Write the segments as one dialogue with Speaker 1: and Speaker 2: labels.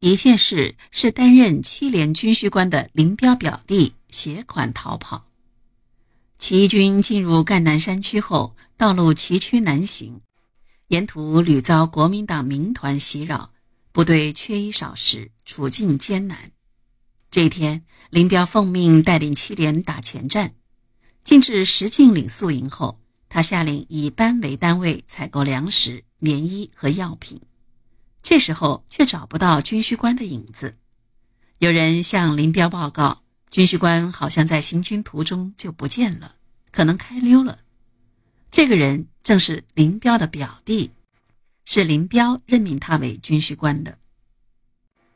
Speaker 1: 一件事是担任七连军需官的林彪表弟携款逃跑。起义军进入赣南山区后，道路崎岖难行，沿途屡遭国民党民团袭扰，部队缺衣少食，处境艰难。这一天，林彪奉命带领七连打前站。进至石敬岭宿营后，他下令以班为单位采购粮食、棉衣和药品。这时候却找不到军需官的影子。有人向林彪报告，军需官好像在行军途中就不见了，可能开溜了。这个人正是林彪的表弟，是林彪任命他为军需官的。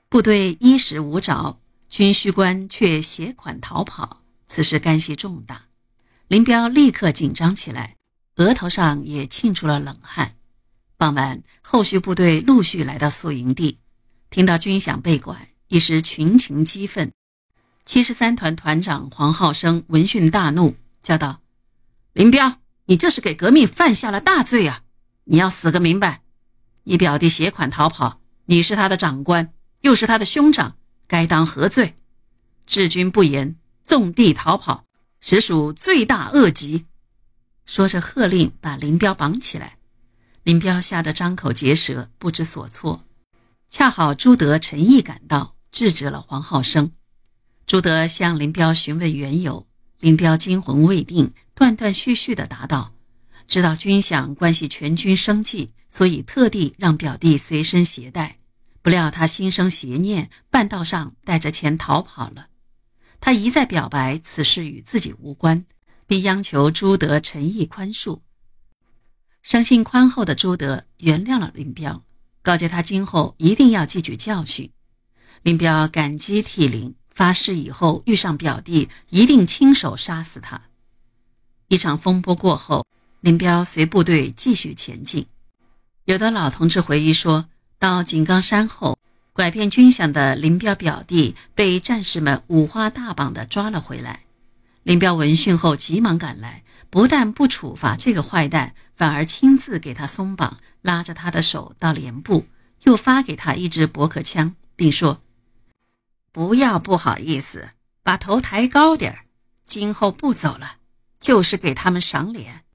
Speaker 1: 部队衣食无着，军需官却携款逃跑，此事干系重大。林彪立刻紧张起来，额头上也沁出了冷汗。傍晚，后续部队陆续来到宿营地，听到军饷被管，一时群情激愤。七十三团团长黄浩生闻讯大怒，叫道：“林彪，你这是给革命犯下了大罪啊！你要死个明白！你表弟携款逃跑，你是他的长官，又是他的兄长，该当何罪？治军不严，纵地逃跑，实属罪大恶极。”说着，喝令把林彪绑起来。林彪吓得张口结舌，不知所措。恰好朱德、陈毅赶到，制止了黄浩生。朱德向林彪询问缘由，林彪惊魂未定，断断续续地答道：“知道军饷关系全军生计，所以特地让表弟随身携带。不料他心生邪念，半道上带着钱逃跑了。他一再表白此事与自己无关，并央求朱德、陈毅宽恕。”生性宽厚的朱德原谅了林彪，告诫他今后一定要汲取教训。林彪感激涕零，发誓以后遇上表弟一定亲手杀死他。一场风波过后，林彪随部队继续前进。有的老同志回忆说，到井冈山后，拐骗军饷的林彪表弟被战士们五花大绑地抓了回来。林彪闻讯后急忙赶来。不但不处罚这个坏蛋，反而亲自给他松绑，拉着他的手到连部，又发给他一支驳壳枪，并说：“不要不好意思，把头抬高点，今后不走了，就是给他们赏脸。”